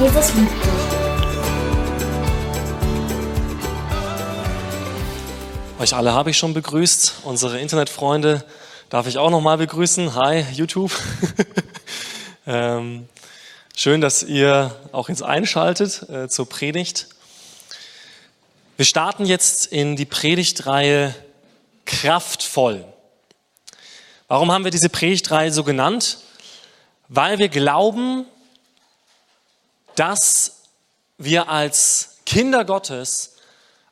Jesus liebt dich. Euch alle habe ich schon begrüßt. Unsere Internetfreunde darf ich auch noch mal begrüßen. Hi, YouTube. ähm, schön, dass ihr auch jetzt einschaltet äh, zur Predigt. Wir starten jetzt in die Predigtreihe Kraftvoll. Warum haben wir diese Predigtreihe so genannt? Weil wir glauben, dass wir als Kinder Gottes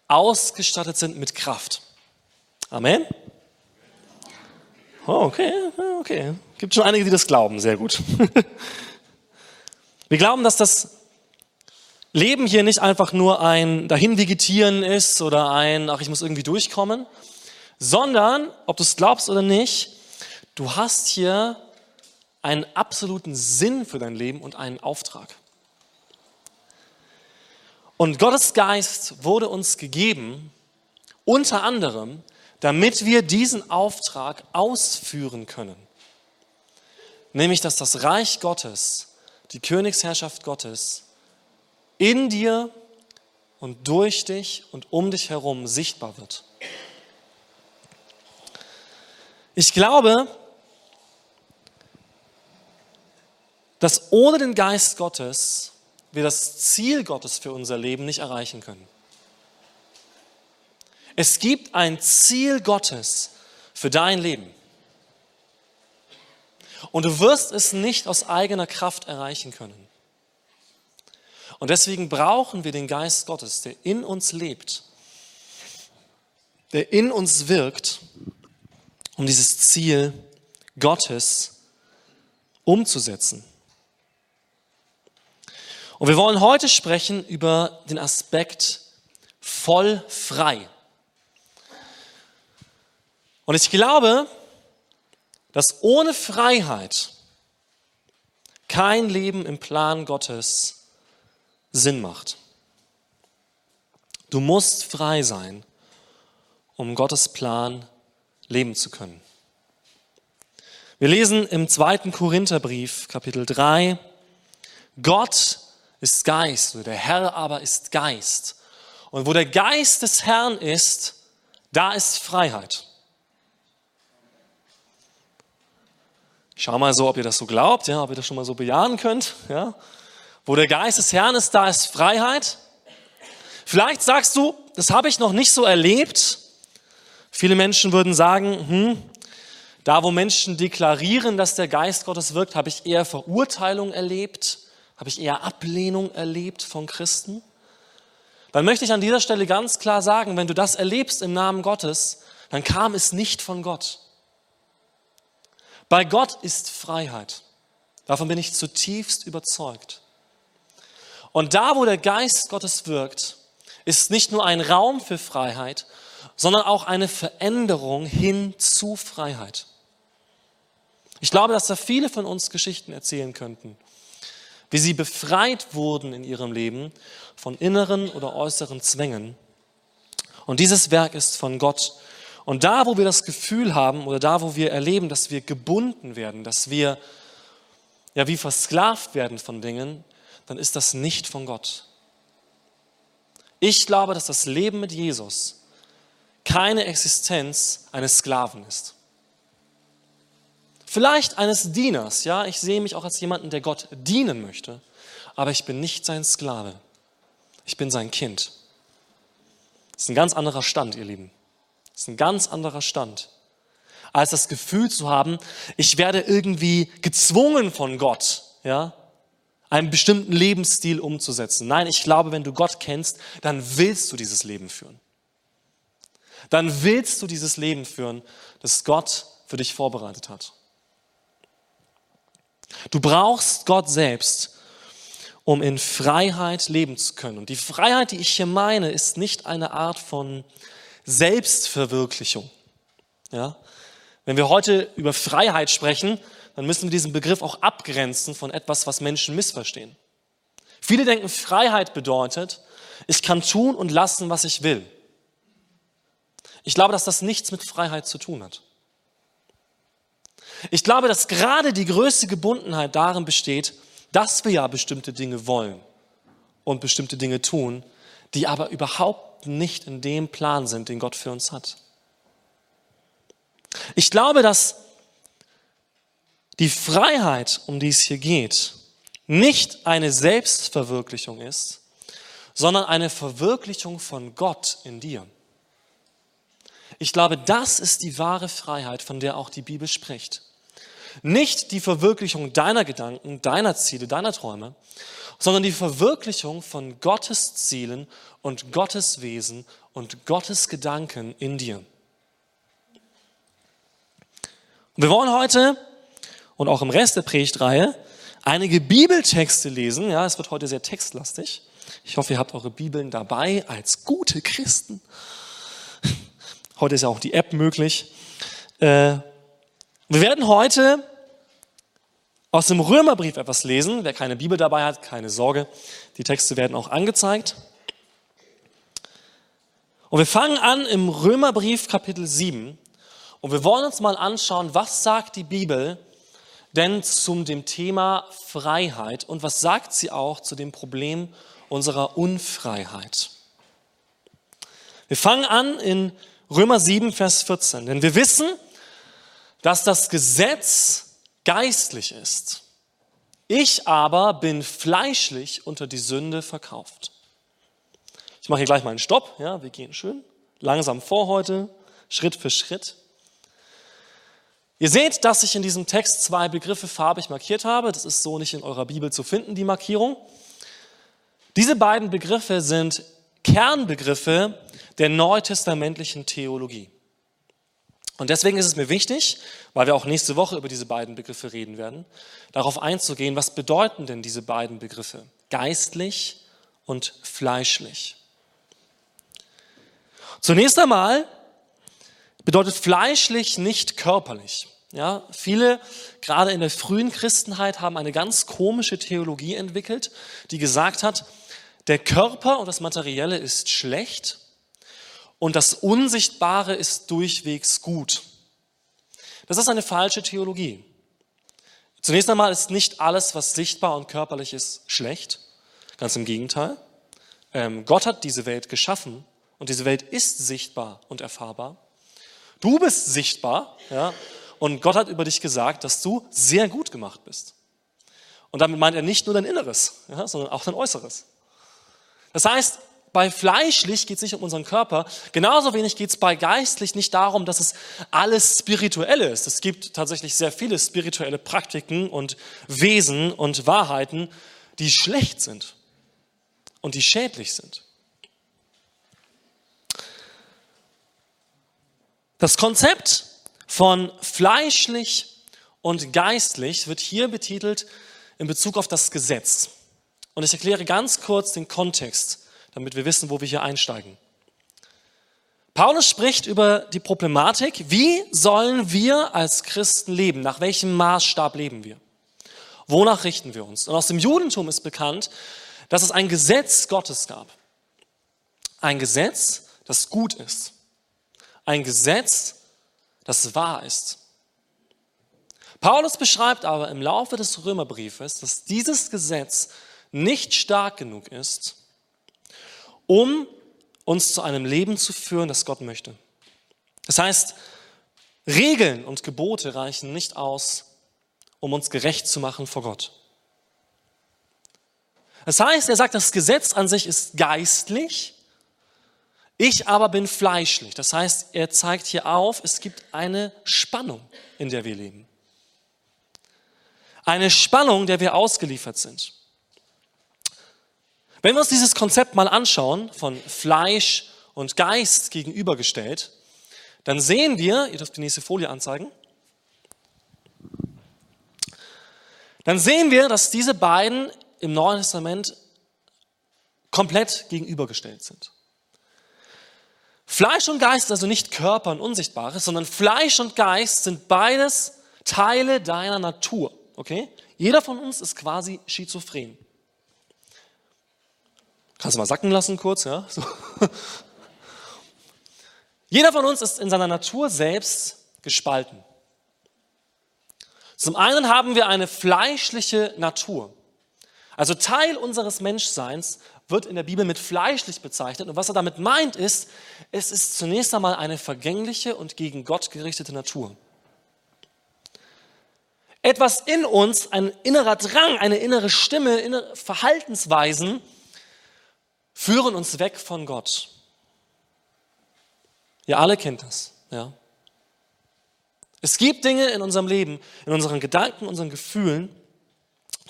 ausgestattet sind mit Kraft. Amen? Oh, okay, okay. Gibt schon einige, die das glauben. Sehr gut. Wir glauben, dass das Leben hier nicht einfach nur ein Dahinvegetieren ist oder ein, ach, ich muss irgendwie durchkommen, sondern, ob du es glaubst oder nicht, du hast hier einen absoluten Sinn für dein Leben und einen Auftrag. Und Gottes Geist wurde uns gegeben, unter anderem, damit wir diesen Auftrag ausführen können. Nämlich, dass das Reich Gottes, die Königsherrschaft Gottes in dir und durch dich und um dich herum sichtbar wird. Ich glaube, dass ohne den Geist Gottes wir das Ziel Gottes für unser Leben nicht erreichen können. Es gibt ein Ziel Gottes für dein Leben. Und du wirst es nicht aus eigener Kraft erreichen können. Und deswegen brauchen wir den Geist Gottes, der in uns lebt, der in uns wirkt, um dieses Ziel Gottes umzusetzen. Und wir wollen heute sprechen über den Aspekt voll frei. Und ich glaube, dass ohne Freiheit kein Leben im Plan Gottes Sinn macht. Du musst frei sein, um Gottes Plan leben zu können. Wir lesen im zweiten Korintherbrief, Kapitel 3, Gott ist Geist, der Herr aber ist Geist. Und wo der Geist des Herrn ist, da ist Freiheit. Schau mal so, ob ihr das so glaubt, ja, ob ihr das schon mal so bejahen könnt. Ja. Wo der Geist des Herrn ist, da ist Freiheit. Vielleicht sagst du, das habe ich noch nicht so erlebt. Viele Menschen würden sagen, hm, da wo Menschen deklarieren, dass der Geist Gottes wirkt, habe ich eher Verurteilung erlebt, habe ich eher Ablehnung erlebt von Christen. Dann möchte ich an dieser Stelle ganz klar sagen, wenn du das erlebst im Namen Gottes, dann kam es nicht von Gott. Bei Gott ist Freiheit. Davon bin ich zutiefst überzeugt. Und da, wo der Geist Gottes wirkt, ist nicht nur ein Raum für Freiheit, sondern auch eine Veränderung hin zu Freiheit. Ich glaube, dass da viele von uns Geschichten erzählen könnten, wie sie befreit wurden in ihrem Leben von inneren oder äußeren Zwängen. Und dieses Werk ist von Gott und da, wo wir das Gefühl haben oder da, wo wir erleben, dass wir gebunden werden, dass wir ja wie versklavt werden von Dingen, dann ist das nicht von Gott. Ich glaube, dass das Leben mit Jesus keine Existenz eines Sklaven ist. Vielleicht eines Dieners, ja, ich sehe mich auch als jemanden, der Gott dienen möchte, aber ich bin nicht sein Sklave. Ich bin sein Kind. Das ist ein ganz anderer Stand, ihr Lieben. Das ist ein ganz anderer Stand, als das Gefühl zu haben, ich werde irgendwie gezwungen von Gott, ja, einen bestimmten Lebensstil umzusetzen. Nein, ich glaube, wenn du Gott kennst, dann willst du dieses Leben führen. Dann willst du dieses Leben führen, das Gott für dich vorbereitet hat. Du brauchst Gott selbst, um in Freiheit leben zu können. Und die Freiheit, die ich hier meine, ist nicht eine Art von Selbstverwirklichung. Ja? Wenn wir heute über Freiheit sprechen, dann müssen wir diesen Begriff auch abgrenzen von etwas, was Menschen missverstehen. Viele denken, Freiheit bedeutet, ich kann tun und lassen, was ich will. Ich glaube, dass das nichts mit Freiheit zu tun hat. Ich glaube, dass gerade die größte Gebundenheit darin besteht, dass wir ja bestimmte Dinge wollen und bestimmte Dinge tun, die aber überhaupt nicht in dem Plan sind, den Gott für uns hat. Ich glaube, dass die Freiheit, um die es hier geht, nicht eine Selbstverwirklichung ist, sondern eine Verwirklichung von Gott in dir. Ich glaube, das ist die wahre Freiheit, von der auch die Bibel spricht. Nicht die Verwirklichung deiner Gedanken, deiner Ziele, deiner Träume, sondern die Verwirklichung von Gottes Zielen und Gottes Wesen und Gottes Gedanken in dir. wir wollen heute und auch im Rest der Predigtreihe einige Bibeltexte lesen. Ja, es wird heute sehr textlastig. Ich hoffe, ihr habt eure Bibeln dabei als gute Christen. Heute ist ja auch die App möglich. Äh, wir werden heute aus dem Römerbrief etwas lesen. Wer keine Bibel dabei hat, keine Sorge. Die Texte werden auch angezeigt. Und wir fangen an im Römerbrief Kapitel 7. Und wir wollen uns mal anschauen, was sagt die Bibel denn zum dem Thema Freiheit und was sagt sie auch zu dem Problem unserer Unfreiheit. Wir fangen an in Römer 7, Vers 14, denn wir wissen, dass das Gesetz geistlich ist. Ich aber bin fleischlich unter die Sünde verkauft. Ich mache hier gleich mal einen Stopp. Ja, wir gehen schön langsam vor heute, Schritt für Schritt. Ihr seht, dass ich in diesem Text zwei Begriffe farbig markiert habe. Das ist so nicht in eurer Bibel zu finden, die Markierung. Diese beiden Begriffe sind Kernbegriffe der neutestamentlichen Theologie. Und deswegen ist es mir wichtig, weil wir auch nächste Woche über diese beiden Begriffe reden werden, darauf einzugehen, was bedeuten denn diese beiden Begriffe? Geistlich und fleischlich. Zunächst einmal bedeutet fleischlich nicht körperlich. Ja, viele, gerade in der frühen Christenheit, haben eine ganz komische Theologie entwickelt, die gesagt hat, der Körper und das Materielle ist schlecht und das Unsichtbare ist durchwegs gut. Das ist eine falsche Theologie. Zunächst einmal ist nicht alles, was sichtbar und körperlich ist, schlecht. Ganz im Gegenteil. Ähm, Gott hat diese Welt geschaffen und diese Welt ist sichtbar und erfahrbar. Du bist sichtbar, ja, und Gott hat über dich gesagt, dass du sehr gut gemacht bist. Und damit meint er nicht nur dein Inneres, ja, sondern auch dein Äußeres. Das heißt, bei fleischlich geht es nicht um unseren Körper, genauso wenig geht es bei geistlich nicht darum, dass es alles spirituell ist. Es gibt tatsächlich sehr viele spirituelle Praktiken und Wesen und Wahrheiten, die schlecht sind und die schädlich sind. Das Konzept von fleischlich und geistlich wird hier betitelt in Bezug auf das Gesetz. Und ich erkläre ganz kurz den Kontext, damit wir wissen, wo wir hier einsteigen. Paulus spricht über die Problematik, wie sollen wir als Christen leben? Nach welchem Maßstab leben wir? Wonach richten wir uns? Und aus dem Judentum ist bekannt, dass es ein Gesetz Gottes gab. Ein Gesetz, das gut ist. Ein Gesetz, das wahr ist. Paulus beschreibt aber im Laufe des Römerbriefes, dass dieses Gesetz nicht stark genug ist, um uns zu einem Leben zu führen, das Gott möchte. Das heißt, Regeln und Gebote reichen nicht aus, um uns gerecht zu machen vor Gott. Das heißt, er sagt, das Gesetz an sich ist geistlich, ich aber bin fleischlich. Das heißt, er zeigt hier auf, es gibt eine Spannung, in der wir leben. Eine Spannung, der wir ausgeliefert sind. Wenn wir uns dieses Konzept mal anschauen, von Fleisch und Geist gegenübergestellt, dann sehen wir, ihr dürft die nächste Folie anzeigen, dann sehen wir, dass diese beiden im Neuen Testament komplett gegenübergestellt sind. Fleisch und Geist ist also nicht Körper und Unsichtbares, sondern Fleisch und Geist sind beides Teile deiner Natur. Okay? Jeder von uns ist quasi schizophren. Kannst du mal sacken lassen kurz, ja? So. Jeder von uns ist in seiner Natur selbst gespalten. Zum einen haben wir eine fleischliche Natur. Also Teil unseres Menschseins wird in der Bibel mit fleischlich bezeichnet. Und was er damit meint, ist, es ist zunächst einmal eine vergängliche und gegen Gott gerichtete Natur. Etwas in uns, ein innerer Drang, eine innere Stimme, innere Verhaltensweisen führen uns weg von Gott. Ihr alle kennt das, ja. Es gibt Dinge in unserem Leben, in unseren Gedanken, unseren Gefühlen,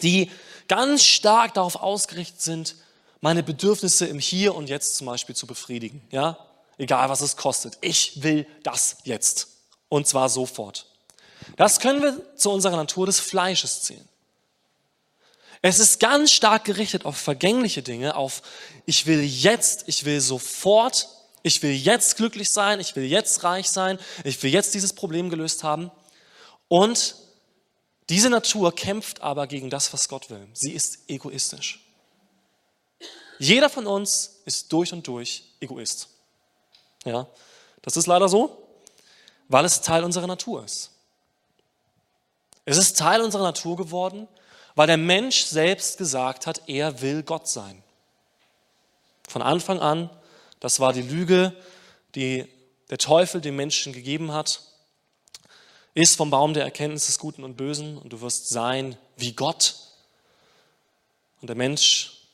die ganz stark darauf ausgerichtet sind, meine Bedürfnisse im Hier und Jetzt zum Beispiel zu befriedigen. Ja? Egal was es kostet. Ich will das jetzt. Und zwar sofort. Das können wir zu unserer Natur des Fleisches zählen. Es ist ganz stark gerichtet auf vergängliche Dinge, auf ich will jetzt, ich will sofort, ich will jetzt glücklich sein, ich will jetzt reich sein, ich will jetzt dieses Problem gelöst haben. Und diese Natur kämpft aber gegen das, was Gott will. Sie ist egoistisch. Jeder von uns ist durch und durch Egoist. Ja, das ist leider so, weil es Teil unserer Natur ist. Es ist Teil unserer Natur geworden, weil der Mensch selbst gesagt hat, er will Gott sein. Von Anfang an, das war die Lüge, die der Teufel dem Menschen gegeben hat. Ist vom Baum der Erkenntnis des Guten und Bösen und du wirst sein wie Gott. Und der Mensch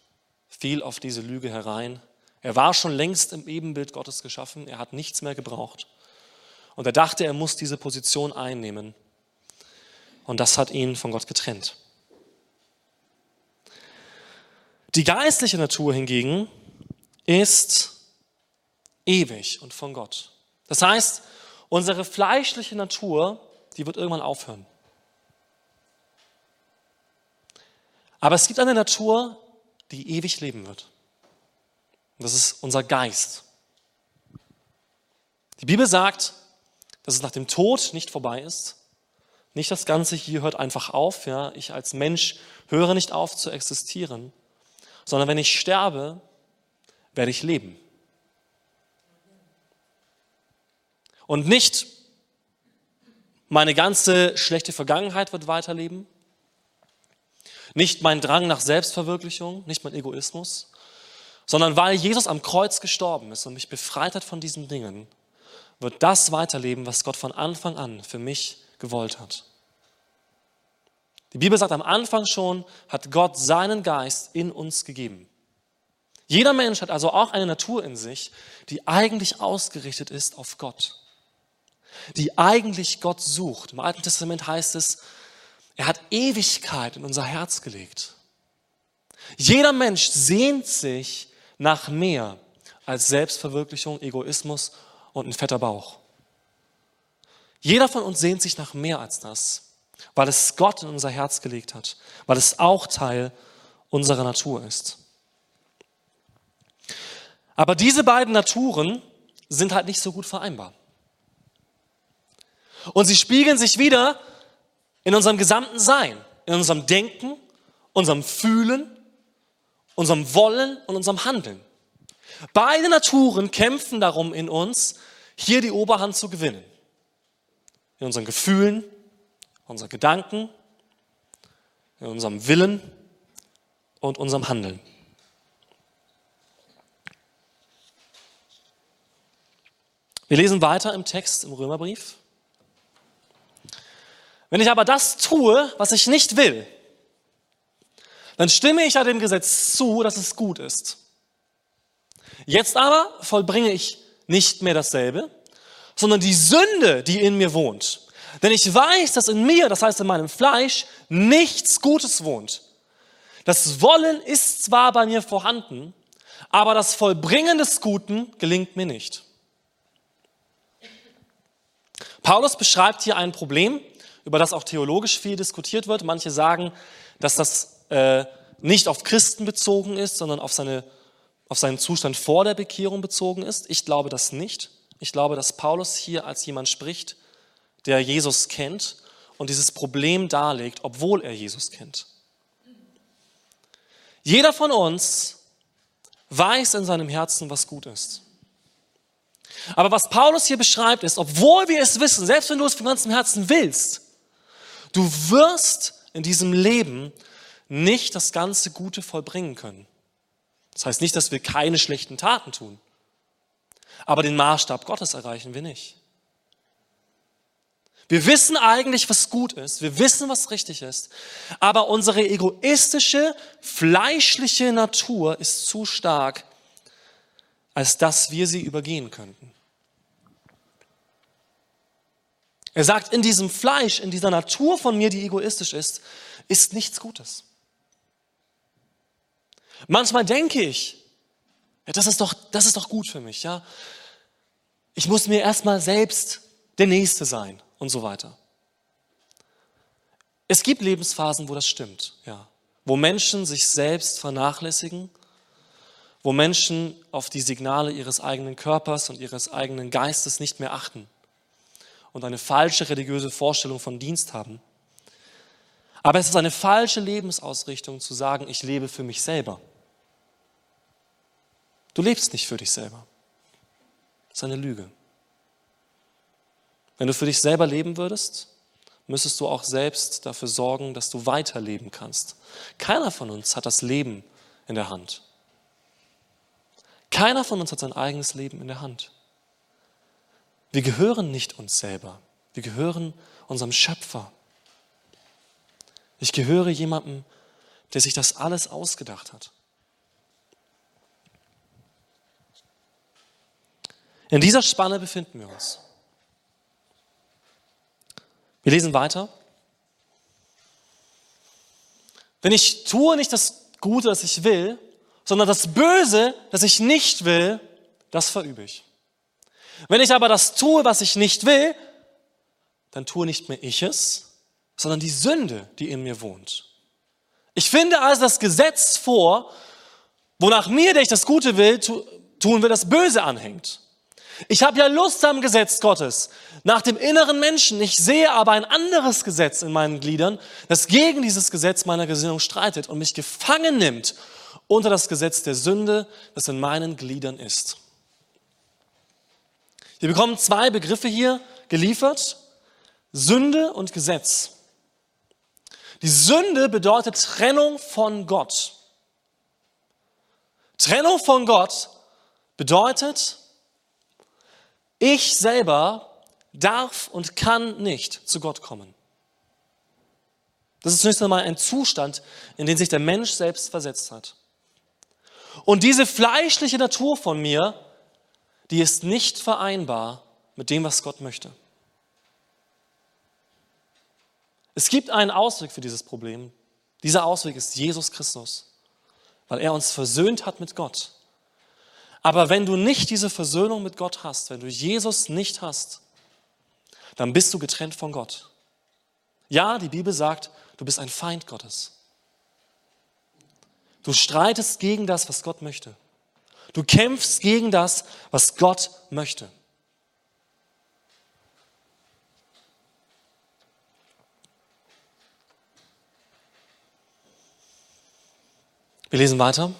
fiel auf diese Lüge herein. Er war schon längst im Ebenbild Gottes geschaffen, er hat nichts mehr gebraucht. Und er dachte, er muss diese Position einnehmen. Und das hat ihn von Gott getrennt. Die geistliche Natur hingegen ist ewig und von Gott. Das heißt, unsere fleischliche Natur, die wird irgendwann aufhören. Aber es gibt eine Natur, die ewig leben wird. Und das ist unser Geist. Die Bibel sagt, dass es nach dem Tod nicht vorbei ist. Nicht das Ganze hier hört einfach auf. Ja? Ich als Mensch höre nicht auf zu existieren, sondern wenn ich sterbe, werde ich leben. Und nicht meine ganze schlechte Vergangenheit wird weiterleben, nicht mein Drang nach Selbstverwirklichung, nicht mein Egoismus, sondern weil Jesus am Kreuz gestorben ist und mich befreit hat von diesen Dingen, wird das weiterleben, was Gott von Anfang an für mich gewollt hat. Die Bibel sagt am Anfang schon, hat Gott seinen Geist in uns gegeben. Jeder Mensch hat also auch eine Natur in sich, die eigentlich ausgerichtet ist auf Gott, die eigentlich Gott sucht. Im Alten Testament heißt es, er hat Ewigkeit in unser Herz gelegt. Jeder Mensch sehnt sich nach mehr als Selbstverwirklichung, Egoismus und ein fetter Bauch. Jeder von uns sehnt sich nach mehr als das, weil es Gott in unser Herz gelegt hat, weil es auch Teil unserer Natur ist. Aber diese beiden Naturen sind halt nicht so gut vereinbar. Und sie spiegeln sich wieder in unserem gesamten Sein, in unserem Denken, unserem Fühlen, unserem Wollen und unserem Handeln. Beide Naturen kämpfen darum in uns, hier die Oberhand zu gewinnen. In unseren Gefühlen, unseren Gedanken, in unserem Willen und unserem Handeln. Wir lesen weiter im Text im Römerbrief. Wenn ich aber das tue, was ich nicht will, dann stimme ich ja dem Gesetz zu, dass es gut ist. Jetzt aber vollbringe ich nicht mehr dasselbe, sondern die Sünde, die in mir wohnt. Denn ich weiß, dass in mir, das heißt in meinem Fleisch, nichts Gutes wohnt. Das Wollen ist zwar bei mir vorhanden, aber das Vollbringen des Guten gelingt mir nicht. Paulus beschreibt hier ein Problem, über das auch theologisch viel diskutiert wird. Manche sagen, dass das äh, nicht auf Christen bezogen ist, sondern auf, seine, auf seinen Zustand vor der Bekehrung bezogen ist. Ich glaube das nicht. Ich glaube, dass Paulus hier als jemand spricht, der Jesus kennt und dieses Problem darlegt, obwohl er Jesus kennt. Jeder von uns weiß in seinem Herzen, was gut ist. Aber was Paulus hier beschreibt, ist, obwohl wir es wissen, selbst wenn du es von ganzem Herzen willst, Du wirst in diesem Leben nicht das ganze Gute vollbringen können, Das heißt nicht, dass wir keine schlechten Taten tun. Aber den Maßstab Gottes erreichen wir nicht. Wir wissen eigentlich, was gut ist. Wir wissen, was richtig ist. Aber unsere egoistische, fleischliche Natur ist zu stark, als dass wir sie übergehen könnten. Er sagt, in diesem Fleisch, in dieser Natur von mir, die egoistisch ist, ist nichts Gutes. Manchmal denke ich, ja, das ist doch, das ist doch gut für mich, ja. Ich muss mir erstmal selbst der Nächste sein und so weiter. Es gibt Lebensphasen, wo das stimmt, ja. Wo Menschen sich selbst vernachlässigen, wo Menschen auf die Signale ihres eigenen Körpers und ihres eigenen Geistes nicht mehr achten und eine falsche religiöse Vorstellung von Dienst haben. Aber es ist eine falsche Lebensausrichtung zu sagen, ich lebe für mich selber. Du lebst nicht für dich selber. Das ist eine Lüge. Wenn du für dich selber leben würdest, müsstest du auch selbst dafür sorgen, dass du weiterleben kannst. Keiner von uns hat das Leben in der Hand. Keiner von uns hat sein eigenes Leben in der Hand. Wir gehören nicht uns selber. Wir gehören unserem Schöpfer. Ich gehöre jemandem, der sich das alles ausgedacht hat. In dieser Spanne befinden wir uns. Wir lesen weiter. Wenn ich tue nicht das Gute, das ich will, sondern das Böse, das ich nicht will, das verübe ich. Wenn ich aber das tue, was ich nicht will, dann tue nicht mehr ich es, sondern die Sünde, die in mir wohnt. Ich finde also das Gesetz vor, wonach mir, der ich das Gute will, tun will, das Böse anhängt. Ich habe ja Lust am Gesetz Gottes, nach dem inneren Menschen. Ich sehe aber ein anderes Gesetz in meinen Gliedern, das gegen dieses Gesetz meiner Gesinnung streitet und mich gefangen nimmt unter das Gesetz der Sünde, das in meinen Gliedern ist. Wir bekommen zwei Begriffe hier geliefert, Sünde und Gesetz. Die Sünde bedeutet Trennung von Gott. Trennung von Gott bedeutet, ich selber darf und kann nicht zu Gott kommen. Das ist zunächst einmal ein Zustand, in den sich der Mensch selbst versetzt hat. Und diese fleischliche Natur von mir, die ist nicht vereinbar mit dem, was Gott möchte. Es gibt einen Ausweg für dieses Problem. Dieser Ausweg ist Jesus Christus, weil er uns versöhnt hat mit Gott. Aber wenn du nicht diese Versöhnung mit Gott hast, wenn du Jesus nicht hast, dann bist du getrennt von Gott. Ja, die Bibel sagt, du bist ein Feind Gottes. Du streitest gegen das, was Gott möchte. Du kämpfst gegen das, was Gott möchte. Wir lesen weiter.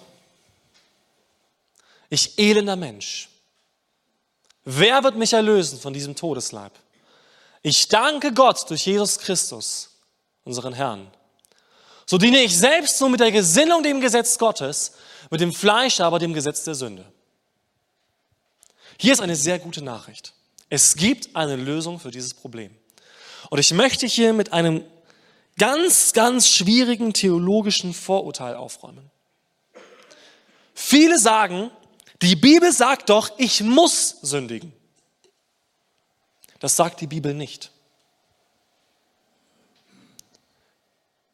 Ich elender Mensch. Wer wird mich erlösen von diesem Todesleib? Ich danke Gott durch Jesus Christus, unseren Herrn. So diene ich selbst nur mit der Gesinnung dem Gesetz Gottes, mit dem Fleisch aber dem Gesetz der Sünde. Hier ist eine sehr gute Nachricht. Es gibt eine Lösung für dieses Problem. Und ich möchte hier mit einem ganz, ganz schwierigen theologischen Vorurteil aufräumen. Viele sagen, die Bibel sagt doch, ich muss sündigen. Das sagt die Bibel nicht.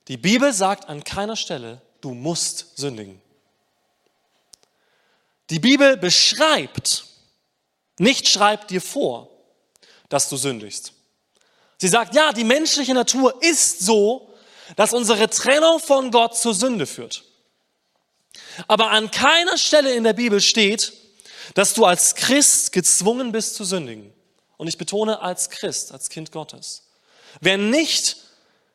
Die Bibel sagt an keiner Stelle, du musst sündigen. Die Bibel beschreibt, nicht schreibt dir vor, dass du sündigst. Sie sagt, ja, die menschliche Natur ist so, dass unsere Trennung von Gott zur Sünde führt. Aber an keiner Stelle in der Bibel steht, dass du als Christ gezwungen bist zu sündigen. Und ich betone als Christ, als Kind Gottes. Wer nicht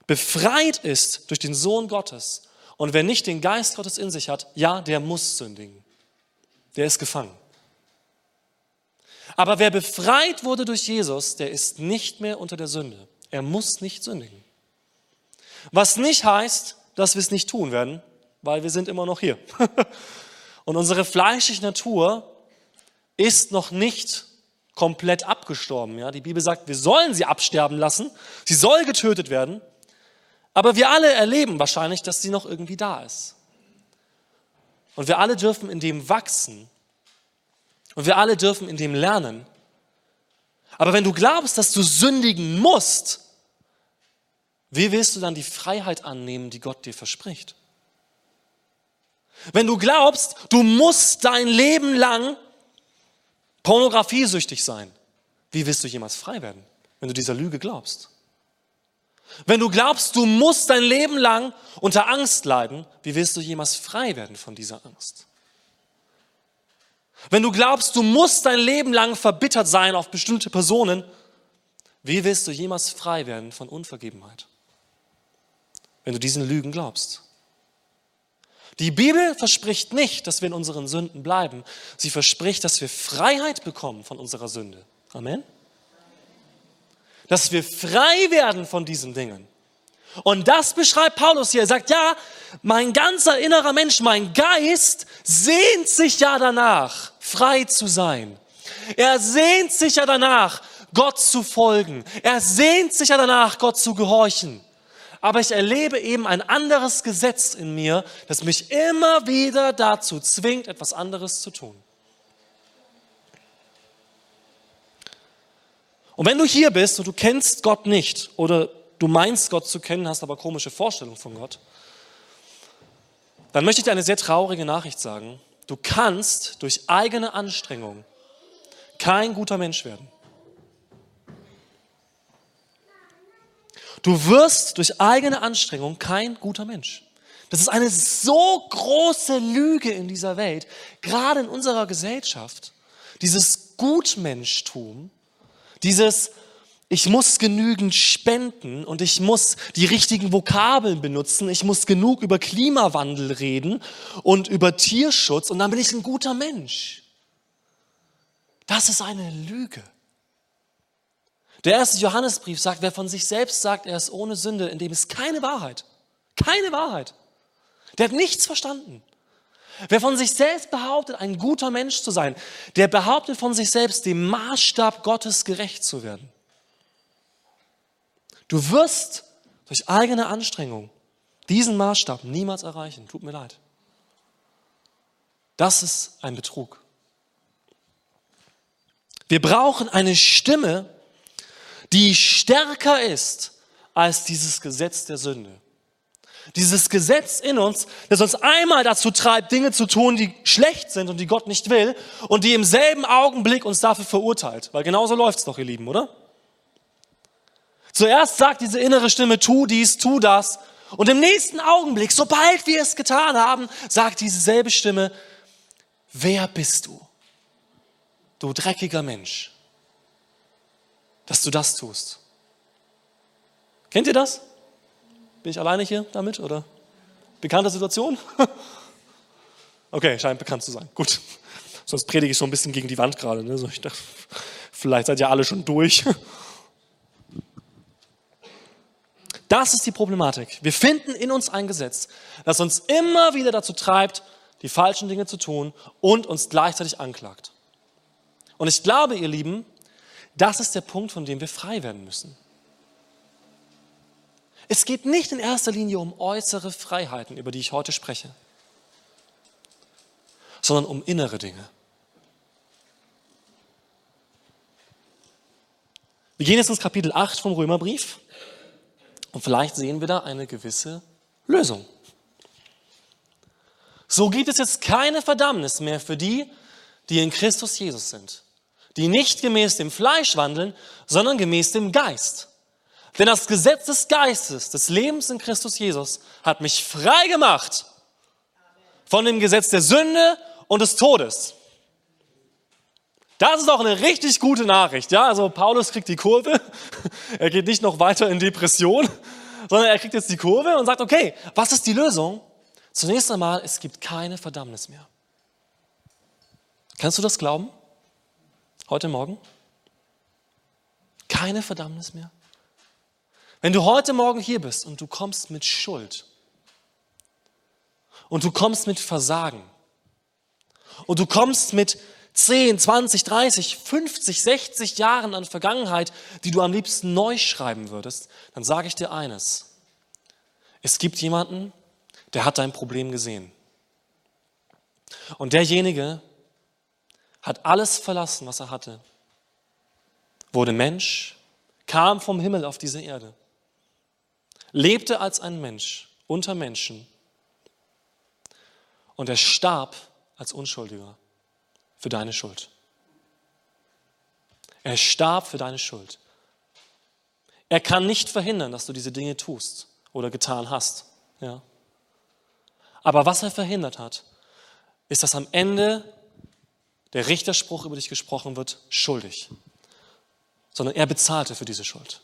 befreit ist durch den Sohn Gottes und wer nicht den Geist Gottes in sich hat, ja, der muss sündigen. Der ist gefangen. Aber wer befreit wurde durch Jesus, der ist nicht mehr unter der Sünde. Er muss nicht sündigen. Was nicht heißt, dass wir es nicht tun werden, weil wir sind immer noch hier. Und unsere fleischliche Natur ist noch nicht komplett abgestorben. Ja? Die Bibel sagt, wir sollen sie absterben lassen. Sie soll getötet werden. Aber wir alle erleben wahrscheinlich, dass sie noch irgendwie da ist. Und wir alle dürfen in dem wachsen. Und wir alle dürfen in dem lernen. Aber wenn du glaubst, dass du sündigen musst, wie willst du dann die Freiheit annehmen, die Gott dir verspricht? Wenn du glaubst, du musst dein Leben lang pornografiesüchtig sein, wie willst du jemals frei werden, wenn du dieser Lüge glaubst? Wenn du glaubst, du musst dein Leben lang unter Angst leiden, wie willst du jemals frei werden von dieser Angst? Wenn du glaubst, du musst dein Leben lang verbittert sein auf bestimmte Personen, wie willst du jemals frei werden von Unvergebenheit? Wenn du diesen Lügen glaubst. Die Bibel verspricht nicht, dass wir in unseren Sünden bleiben. Sie verspricht, dass wir Freiheit bekommen von unserer Sünde. Amen dass wir frei werden von diesen Dingen. Und das beschreibt Paulus hier. Er sagt, ja, mein ganzer innerer Mensch, mein Geist sehnt sich ja danach, frei zu sein. Er sehnt sich ja danach, Gott zu folgen. Er sehnt sich ja danach, Gott zu gehorchen. Aber ich erlebe eben ein anderes Gesetz in mir, das mich immer wieder dazu zwingt, etwas anderes zu tun. Und wenn du hier bist und du kennst Gott nicht oder du meinst Gott zu kennen, hast aber komische Vorstellungen von Gott, dann möchte ich dir eine sehr traurige Nachricht sagen. Du kannst durch eigene Anstrengung kein guter Mensch werden. Du wirst durch eigene Anstrengung kein guter Mensch. Das ist eine so große Lüge in dieser Welt, gerade in unserer Gesellschaft. Dieses Gutmenschtum, dieses, ich muss genügend spenden und ich muss die richtigen Vokabeln benutzen, ich muss genug über Klimawandel reden und über Tierschutz und dann bin ich ein guter Mensch. Das ist eine Lüge. Der erste Johannesbrief sagt, wer von sich selbst sagt, er ist ohne Sünde, in dem ist keine Wahrheit. Keine Wahrheit. Der hat nichts verstanden. Wer von sich selbst behauptet, ein guter Mensch zu sein, der behauptet von sich selbst, dem Maßstab Gottes gerecht zu werden. Du wirst durch eigene Anstrengung diesen Maßstab niemals erreichen. Tut mir leid. Das ist ein Betrug. Wir brauchen eine Stimme, die stärker ist als dieses Gesetz der Sünde. Dieses Gesetz in uns, das uns einmal dazu treibt, Dinge zu tun, die schlecht sind und die Gott nicht will und die im selben Augenblick uns dafür verurteilt. Weil genauso läuft's doch, ihr Lieben, oder? Zuerst sagt diese innere Stimme, tu dies, tu das. Und im nächsten Augenblick, sobald wir es getan haben, sagt dieselbe Stimme, wer bist du? Du dreckiger Mensch, dass du das tust. Kennt ihr das? Bin ich alleine hier damit oder bekannte Situation? okay, scheint bekannt zu sein. Gut. Sonst predige ich so ein bisschen gegen die Wand gerade. Ne? So, ich dachte, vielleicht seid ihr alle schon durch. Das ist die Problematik. Wir finden in uns ein Gesetz, das uns immer wieder dazu treibt, die falschen Dinge zu tun und uns gleichzeitig anklagt. Und ich glaube, ihr Lieben, das ist der Punkt, von dem wir frei werden müssen. Es geht nicht in erster Linie um äußere Freiheiten, über die ich heute spreche, sondern um innere Dinge. Wir gehen jetzt ins Kapitel 8 vom Römerbrief und vielleicht sehen wir da eine gewisse Lösung. So gibt es jetzt keine Verdammnis mehr für die, die in Christus Jesus sind, die nicht gemäß dem Fleisch wandeln, sondern gemäß dem Geist. Denn das Gesetz des Geistes, des Lebens in Christus Jesus, hat mich frei gemacht von dem Gesetz der Sünde und des Todes. Das ist doch eine richtig gute Nachricht. Ja, also Paulus kriegt die Kurve. Er geht nicht noch weiter in Depression, sondern er kriegt jetzt die Kurve und sagt, okay, was ist die Lösung? Zunächst einmal, es gibt keine Verdammnis mehr. Kannst du das glauben? Heute Morgen? Keine Verdammnis mehr? Wenn du heute Morgen hier bist und du kommst mit Schuld und du kommst mit Versagen und du kommst mit 10, 20, 30, 50, 60 Jahren an Vergangenheit, die du am liebsten neu schreiben würdest, dann sage ich dir eines. Es gibt jemanden, der hat dein Problem gesehen. Und derjenige hat alles verlassen, was er hatte, wurde Mensch, kam vom Himmel auf diese Erde, lebte als ein Mensch unter Menschen und er starb als Unschuldiger für deine Schuld. Er starb für deine Schuld. Er kann nicht verhindern, dass du diese Dinge tust oder getan hast. Ja. Aber was er verhindert hat, ist, dass am Ende der Richterspruch über dich gesprochen wird, schuldig. Sondern er bezahlte für diese Schuld.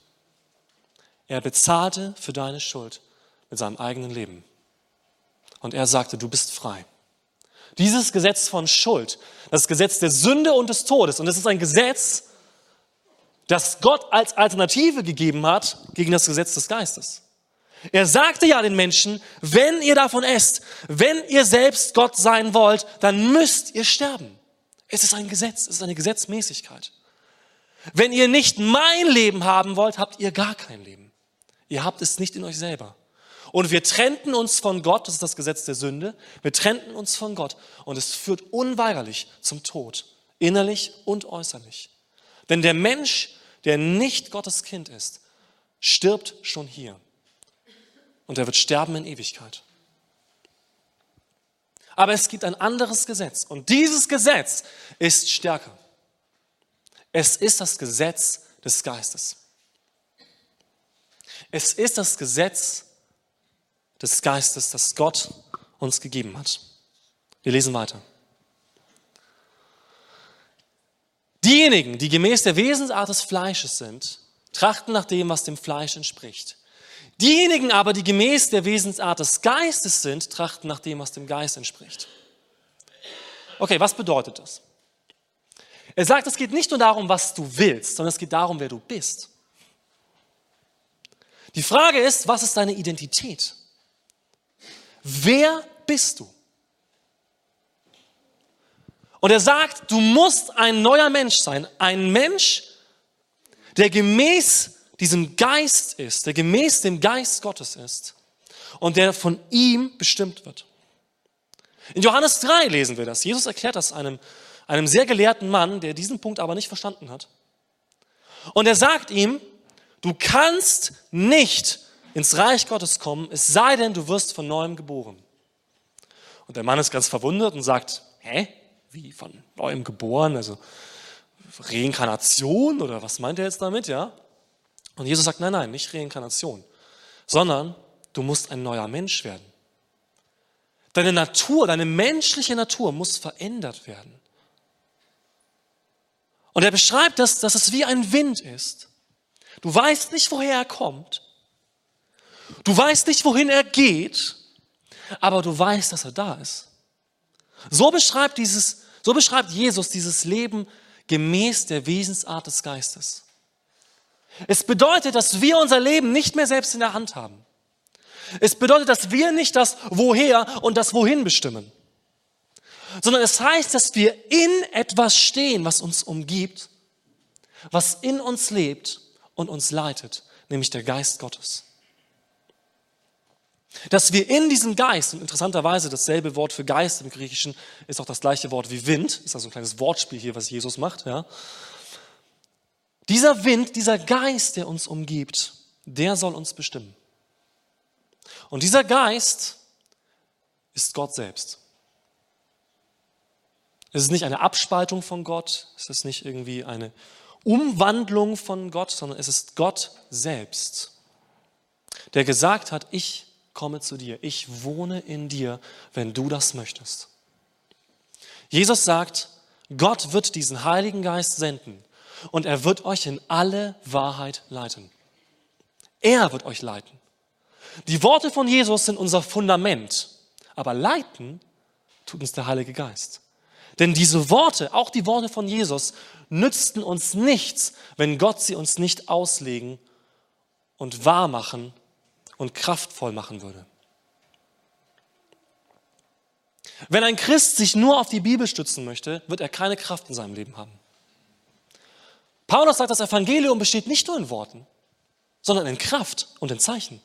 Er bezahlte für deine Schuld mit seinem eigenen Leben. Und er sagte, du bist frei. Dieses Gesetz von Schuld, das Gesetz der Sünde und des Todes, und es ist ein Gesetz, das Gott als Alternative gegeben hat gegen das Gesetz des Geistes. Er sagte ja den Menschen, wenn ihr davon esst, wenn ihr selbst Gott sein wollt, dann müsst ihr sterben. Es ist ein Gesetz, es ist eine Gesetzmäßigkeit. Wenn ihr nicht mein Leben haben wollt, habt ihr gar kein Leben. Ihr habt es nicht in euch selber. Und wir trennten uns von Gott, das ist das Gesetz der Sünde, wir trennten uns von Gott und es führt unweigerlich zum Tod, innerlich und äußerlich. Denn der Mensch, der nicht Gottes Kind ist, stirbt schon hier und er wird sterben in Ewigkeit. Aber es gibt ein anderes Gesetz und dieses Gesetz ist stärker. Es ist das Gesetz des Geistes. Es ist das Gesetz des Geistes, das Gott uns gegeben hat. Wir lesen weiter. Diejenigen, die gemäß der Wesensart des Fleisches sind, trachten nach dem, was dem Fleisch entspricht. Diejenigen aber, die gemäß der Wesensart des Geistes sind, trachten nach dem, was dem Geist entspricht. Okay, was bedeutet das? Er sagt, es geht nicht nur darum, was du willst, sondern es geht darum, wer du bist. Die Frage ist, was ist deine Identität? Wer bist du? Und er sagt, du musst ein neuer Mensch sein, ein Mensch, der gemäß diesem Geist ist, der gemäß dem Geist Gottes ist und der von ihm bestimmt wird. In Johannes 3 lesen wir das. Jesus erklärt das einem, einem sehr gelehrten Mann, der diesen Punkt aber nicht verstanden hat. Und er sagt ihm, du kannst nicht ins Reich Gottes kommen, es sei denn, du wirst von neuem geboren. Und der Mann ist ganz verwundert und sagt, hä, wie von neuem geboren, also Reinkarnation oder was meint er jetzt damit, ja? Und Jesus sagt, nein, nein, nicht Reinkarnation, sondern du musst ein neuer Mensch werden. Deine Natur, deine menschliche Natur muss verändert werden. Und er beschreibt das, dass es wie ein Wind ist. Du weißt nicht, woher er kommt. Du weißt nicht, wohin er geht, aber du weißt, dass er da ist. So beschreibt dieses, so beschreibt Jesus dieses Leben gemäß der Wesensart des Geistes. Es bedeutet, dass wir unser Leben nicht mehr selbst in der Hand haben. Es bedeutet, dass wir nicht das Woher und das Wohin bestimmen, sondern es heißt, dass wir in etwas stehen, was uns umgibt, was in uns lebt und uns leitet, nämlich der Geist Gottes. Dass wir in diesem Geist, und interessanterweise dasselbe Wort für Geist im Griechischen ist auch das gleiche Wort wie Wind, ist also ein kleines Wortspiel hier, was Jesus macht, ja. Dieser Wind, dieser Geist, der uns umgibt, der soll uns bestimmen. Und dieser Geist ist Gott selbst. Es ist nicht eine Abspaltung von Gott, es ist nicht irgendwie eine Umwandlung von Gott, sondern es ist Gott selbst, der gesagt hat, ich komme zu dir, ich wohne in dir, wenn du das möchtest. Jesus sagt, Gott wird diesen Heiligen Geist senden, und er wird euch in alle Wahrheit leiten. Er wird euch leiten. Die Worte von Jesus sind unser Fundament, aber leiten tut uns der Heilige Geist. Denn diese Worte, auch die Worte von Jesus, nützten uns nichts, wenn Gott sie uns nicht auslegen und wahr machen und kraftvoll machen würde. Wenn ein Christ sich nur auf die Bibel stützen möchte, wird er keine Kraft in seinem Leben haben. Paulus sagt, das Evangelium besteht nicht nur in Worten, sondern in Kraft und in Zeichen.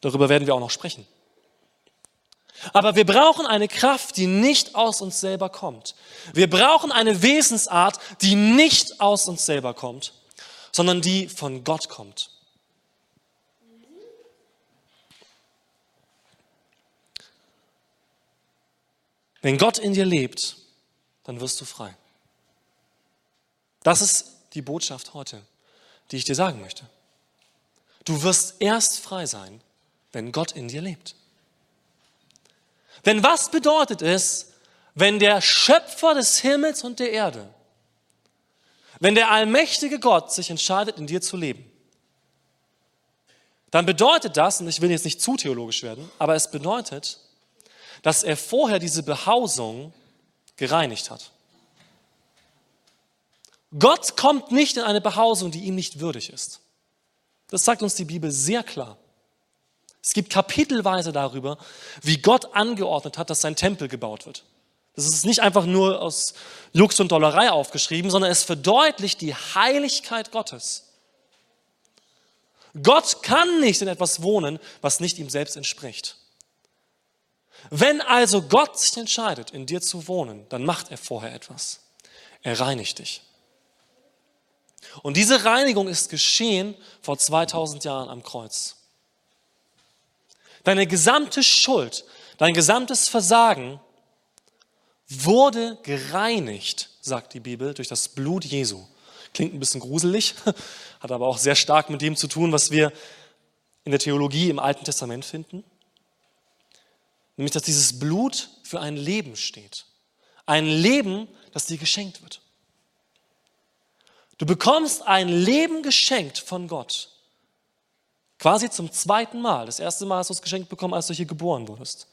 Darüber werden wir auch noch sprechen. Aber wir brauchen eine Kraft, die nicht aus uns selber kommt. Wir brauchen eine Wesensart, die nicht aus uns selber kommt, sondern die von Gott kommt. Wenn Gott in dir lebt, dann wirst du frei. Das ist die Botschaft heute, die ich dir sagen möchte. Du wirst erst frei sein, wenn Gott in dir lebt. Denn was bedeutet es, wenn der Schöpfer des Himmels und der Erde, wenn der allmächtige Gott sich entscheidet, in dir zu leben? Dann bedeutet das, und ich will jetzt nicht zu theologisch werden, aber es bedeutet, dass er vorher diese Behausung gereinigt hat. Gott kommt nicht in eine Behausung, die ihm nicht würdig ist. Das sagt uns die Bibel sehr klar. Es gibt kapitelweise darüber, wie Gott angeordnet hat, dass sein Tempel gebaut wird. Das ist nicht einfach nur aus Jux und Dollerei aufgeschrieben, sondern es verdeutlicht die Heiligkeit Gottes. Gott kann nicht in etwas wohnen, was nicht ihm selbst entspricht. Wenn also Gott sich entscheidet, in dir zu wohnen, dann macht er vorher etwas. Er reinigt dich. Und diese Reinigung ist geschehen vor 2000 Jahren am Kreuz. Deine gesamte Schuld, dein gesamtes Versagen wurde gereinigt, sagt die Bibel, durch das Blut Jesu. Klingt ein bisschen gruselig, hat aber auch sehr stark mit dem zu tun, was wir in der Theologie im Alten Testament finden. Nämlich, dass dieses Blut für ein Leben steht. Ein Leben, das dir geschenkt wird. Du bekommst ein Leben geschenkt von Gott. Quasi zum zweiten Mal. Das erste Mal hast du es geschenkt bekommen, als du hier geboren wurdest.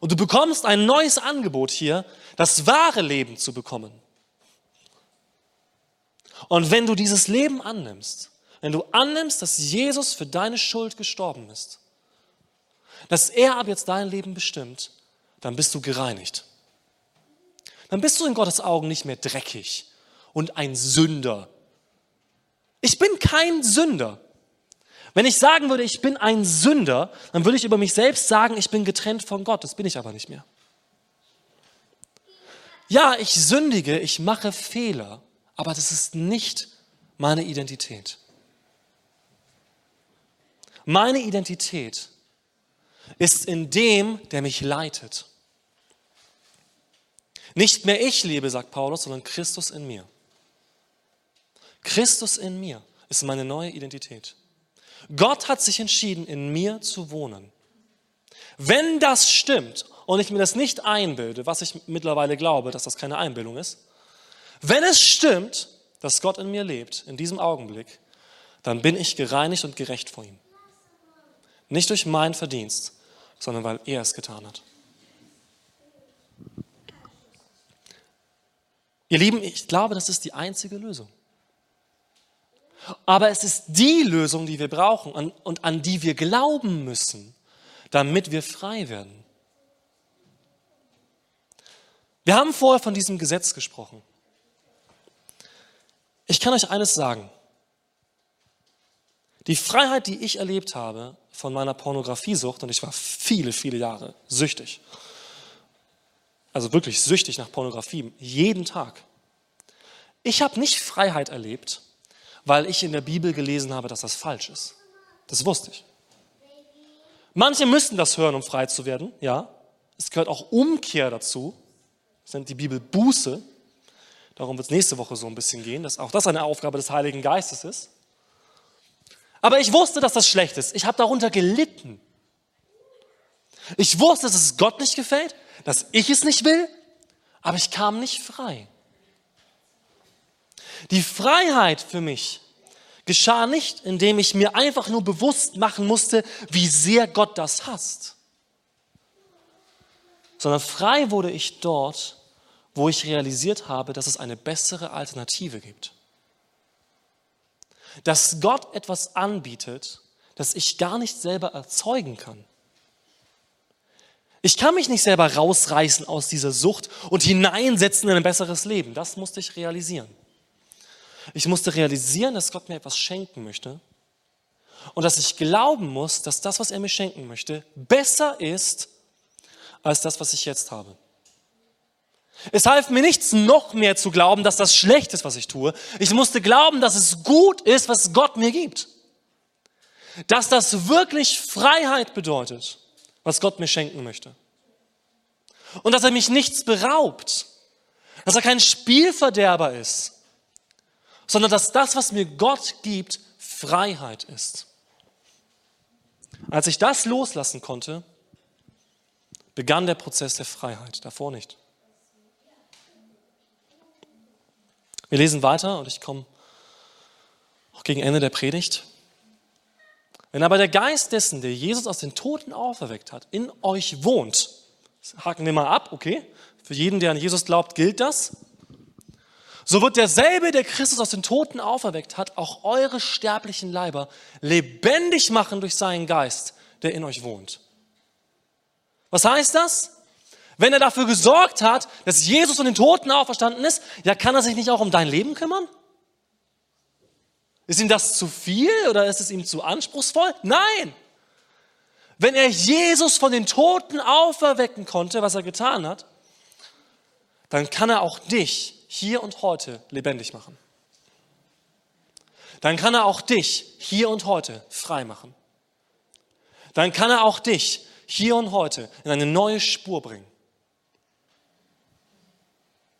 Und du bekommst ein neues Angebot hier, das wahre Leben zu bekommen. Und wenn du dieses Leben annimmst, wenn du annimmst, dass Jesus für deine Schuld gestorben ist, dass er ab jetzt dein Leben bestimmt, dann bist du gereinigt. Dann bist du in Gottes Augen nicht mehr dreckig und ein Sünder. Ich bin kein Sünder. Wenn ich sagen würde, ich bin ein Sünder, dann würde ich über mich selbst sagen, ich bin getrennt von Gott. Das bin ich aber nicht mehr. Ja, ich sündige, ich mache Fehler, aber das ist nicht meine Identität. Meine Identität ist in dem, der mich leitet. Nicht mehr ich lebe, sagt Paulus, sondern Christus in mir. Christus in mir ist meine neue Identität. Gott hat sich entschieden, in mir zu wohnen. Wenn das stimmt und ich mir das nicht einbilde, was ich mittlerweile glaube, dass das keine Einbildung ist, wenn es stimmt, dass Gott in mir lebt, in diesem Augenblick, dann bin ich gereinigt und gerecht vor ihm. Nicht durch mein Verdienst, sondern weil er es getan hat. Ihr Lieben, ich glaube, das ist die einzige Lösung. Aber es ist die Lösung, die wir brauchen und an die wir glauben müssen, damit wir frei werden. Wir haben vorher von diesem Gesetz gesprochen. Ich kann euch eines sagen. Die Freiheit, die ich erlebt habe von meiner Pornografiesucht, und ich war viele, viele Jahre süchtig, also wirklich süchtig nach Pornografie, jeden Tag. Ich habe nicht Freiheit erlebt, weil ich in der Bibel gelesen habe, dass das falsch ist. Das wusste ich. Manche müssten das hören, um frei zu werden, ja. Es gehört auch Umkehr dazu. Das nennt die Bibel Buße. Darum wird es nächste Woche so ein bisschen gehen, dass auch das eine Aufgabe des Heiligen Geistes ist. Aber ich wusste, dass das schlecht ist. Ich habe darunter gelitten. Ich wusste, dass es Gott nicht gefällt, dass ich es nicht will, aber ich kam nicht frei. Die Freiheit für mich geschah nicht, indem ich mir einfach nur bewusst machen musste, wie sehr Gott das hasst, sondern frei wurde ich dort, wo ich realisiert habe, dass es eine bessere Alternative gibt. Dass Gott etwas anbietet, das ich gar nicht selber erzeugen kann. Ich kann mich nicht selber rausreißen aus dieser Sucht und hineinsetzen in ein besseres Leben. Das musste ich realisieren. Ich musste realisieren, dass Gott mir etwas schenken möchte und dass ich glauben muss, dass das, was er mir schenken möchte, besser ist als das, was ich jetzt habe. Es half mir nichts, noch mehr zu glauben, dass das schlecht ist, was ich tue. Ich musste glauben, dass es gut ist, was Gott mir gibt. Dass das wirklich Freiheit bedeutet was Gott mir schenken möchte. Und dass er mich nichts beraubt, dass er kein Spielverderber ist, sondern dass das, was mir Gott gibt, Freiheit ist. Als ich das loslassen konnte, begann der Prozess der Freiheit, davor nicht. Wir lesen weiter und ich komme auch gegen Ende der Predigt. Wenn aber der Geist dessen, der Jesus aus den Toten auferweckt hat, in euch wohnt, haken wir mal ab, okay? Für jeden, der an Jesus glaubt, gilt das. So wird derselbe, der Christus aus den Toten auferweckt hat, auch eure sterblichen Leiber lebendig machen durch seinen Geist, der in euch wohnt. Was heißt das? Wenn er dafür gesorgt hat, dass Jesus von den Toten auferstanden ist, ja, kann er sich nicht auch um dein Leben kümmern? Ist ihm das zu viel oder ist es ihm zu anspruchsvoll? Nein. Wenn er Jesus von den Toten auferwecken konnte, was er getan hat, dann kann er auch dich hier und heute lebendig machen. Dann kann er auch dich hier und heute frei machen. Dann kann er auch dich hier und heute in eine neue Spur bringen.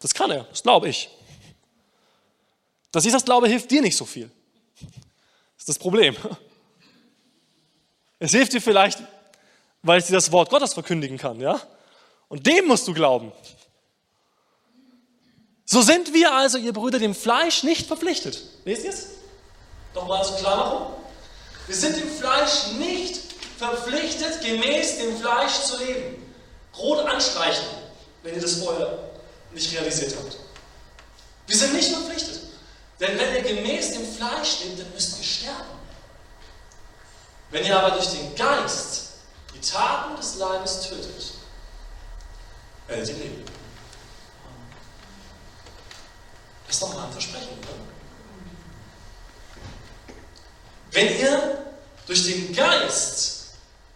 Das kann er, das glaube ich. Dass ich das glaube, hilft dir nicht so viel ist das Problem. Es hilft dir vielleicht, weil ich dir das Wort Gottes verkündigen kann, ja? Und dem musst du glauben. So sind wir also, ihr Brüder, dem Fleisch nicht verpflichtet. Lest ihr es? Nochmal zur Klarmachung. Wir sind dem Fleisch nicht verpflichtet, gemäß dem Fleisch zu leben. Rot anstreichen, wenn ihr das vorher nicht realisiert habt. Wir sind nicht verpflichtet. Denn wenn ihr gemäß dem Fleisch lebt, dann müsst ihr sterben. Wenn ihr aber durch den Geist die Taten des Leibes tötet, werdet ihr leben. Das ist doch mal Versprechen, oder? Wenn ihr durch den Geist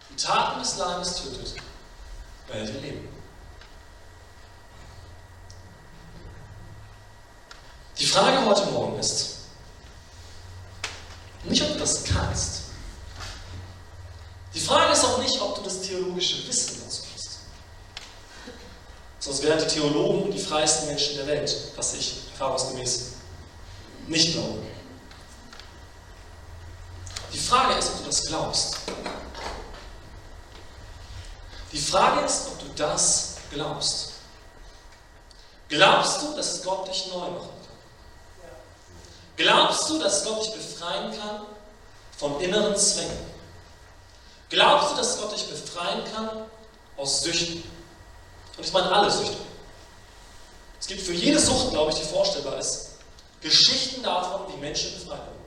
die Taten des Leibes tötet, werdet ihr leben. Die Frage heute Morgen ist, nicht ob du das kannst. Die Frage ist auch nicht, ob du das theologische Wissen hast. Sonst wären die Theologen die freiesten Menschen der Welt, was ich erfahrungsgemäß nicht glaube. Die Frage ist, ob du das glaubst. Die Frage ist, ob du das glaubst. Glaubst du, dass Gott dich neu macht? Glaubst du, dass Gott dich befreien kann vom inneren Zwängen? Glaubst du, dass Gott dich befreien kann aus Süchten? Und ich meine alle Süchte. Es gibt für jede Sucht, glaube ich, die vorstellbar ist, Geschichten davon, wie Menschen befreit werden.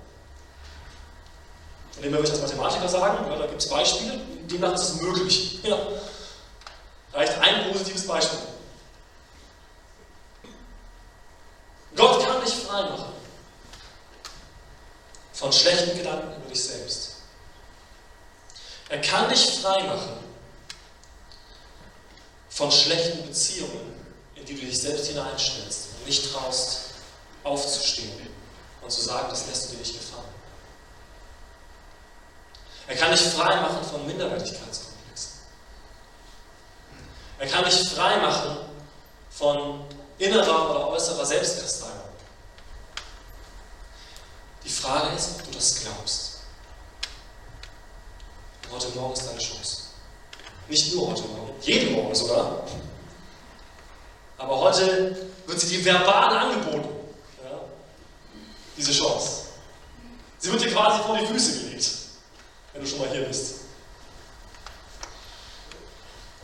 Und dem würde ich als Mathematiker sagen, ja, da gibt es Beispiele, demnach ist es möglich. Ja. Reicht ein positives Beispiel. Gott kann dich frei machen von schlechten Gedanken über dich selbst. Er kann dich frei machen von schlechten Beziehungen, in die du dich selbst hineinstellst und nicht traust, aufzustehen und zu sagen, das lässt du dir nicht gefallen. Er kann dich frei machen von Minderwertigkeitskomplexen. Er kann dich frei machen von innerer oder äußerer Selbstkasteiung. Die Frage ist, ob du das glaubst. Und heute Morgen ist deine Chance. Nicht nur heute Morgen, jeden Morgen sogar. Aber heute wird sie dir verbal angeboten. Ja? Diese Chance. Sie wird dir quasi vor die Füße gelegt, wenn du schon mal hier bist.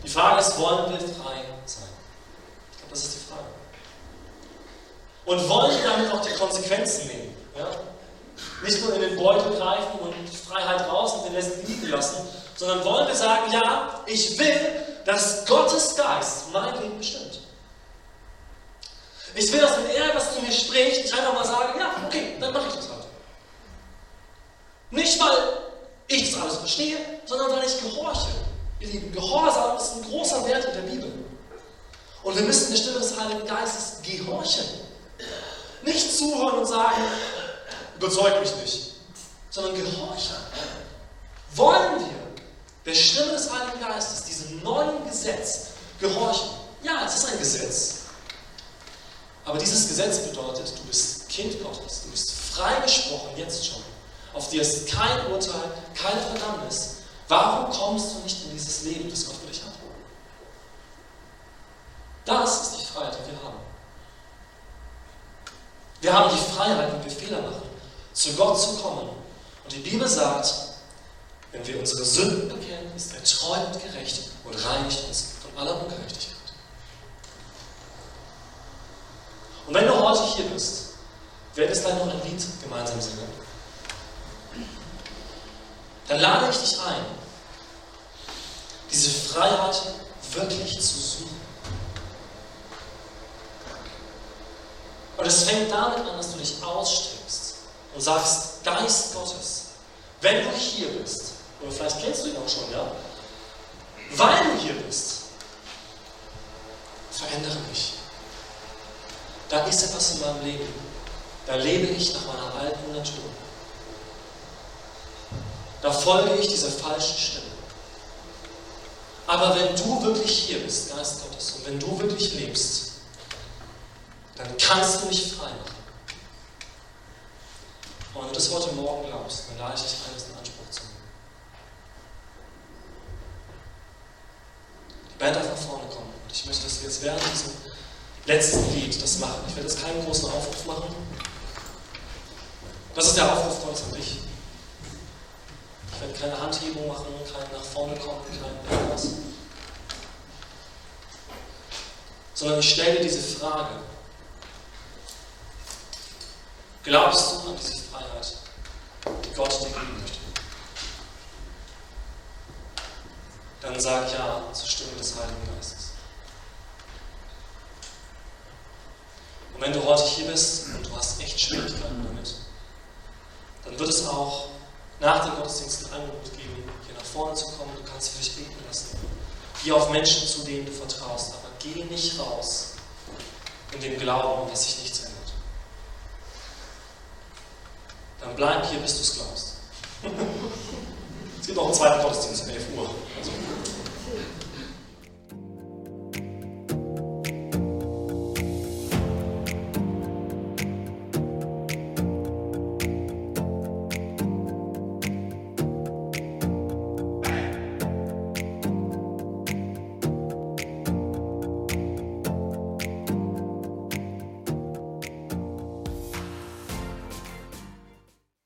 Die Frage ist, wollen wir frei sein? Ich glaube, das ist die Frage. Und wollen wir damit auch die Konsequenzen nehmen? Ja? nicht nur in den Beutel greifen und Freiheit raus und den Rest liegen lassen, sondern wollen wir sagen, ja, ich will, dass Gottes Geist mein Leben bestimmt. Ich will, dass wenn er etwas zu mir spricht, ich einfach mal sage, ja, okay, dann mache ich das halt. Nicht, weil ich das alles verstehe, sondern weil ich gehorche. Ihr Lieben, Gehorsam ist ein großer Wert in der Bibel. Und wir müssen der Stimme des Heiligen Geistes gehorchen. Nicht zuhören und sagen, überzeugt mich nicht, sondern gehorchen. Wollen wir der Stimme des Heiligen Geistes, diesem neuen Gesetz, gehorchen? Ja, es ist ein Gesetz. Aber dieses Gesetz bedeutet, du bist Kind Gottes, du bist freigesprochen jetzt schon. Auf dir ist kein Urteil, keine Verdammnis. Warum kommst du nicht in dieses Leben, das Gott für dich hat? Das ist die Freiheit, die wir haben. Wir haben die Freiheit, wenn wir Fehler machen, zu Gott zu kommen. Und die Bibel sagt, wenn wir unsere Sünden ist er treu gerecht und reinigt uns von aller Ungerechtigkeit. Und wenn du heute hier bist, werden wir gleich noch ein Lied gemeinsam singen. Dann lade ich dich ein, diese Freiheit wirklich zu suchen. Und es fängt damit an, dass du dich ausstreckst und sagst, Geist Gottes, wenn du hier bist, oder vielleicht kennst du ihn auch schon, ja, weil du hier bist, verändere mich. Da ist etwas in meinem Leben. Da lebe ich nach meiner alten Natur. Da folge ich dieser falschen Stimme. Aber wenn du wirklich hier bist, Geist Gottes, und wenn du wirklich lebst, dann kannst du mich frei machen. Und wenn du das heute Morgen glaubst, dann lade ich dich ein, das in Anspruch zu nehmen. Die Band darf nach vorne kommen. Und ich möchte, dass wir jetzt während diesem letzten Lied das machen. Ich werde jetzt keinen großen Aufruf machen. Das ist der Aufruf Gottes an dich. Ich werde keine Handhebung machen, kein nach vorne kommen, kein irgendwas. Sondern ich stelle diese Frage. Glaubst du an diese Freiheit, die Gott dir geben möchte? Dann sag ja zur Stimme des Heiligen Geistes. Und wenn du heute hier bist und du hast echt Schwierigkeiten damit, dann wird es auch nach dem Gottesdienst ein Angebot geben, hier nach vorne zu kommen. Du kannst für dich beten lassen. Geh auf Menschen zu, denen du vertraust, aber geh nicht raus in dem Glauben, dass sich nichts ändert. Dann bleib hier, bis du es glaubst. es gibt auch einen zweiten Gottesdienst um 11 Uhr. Also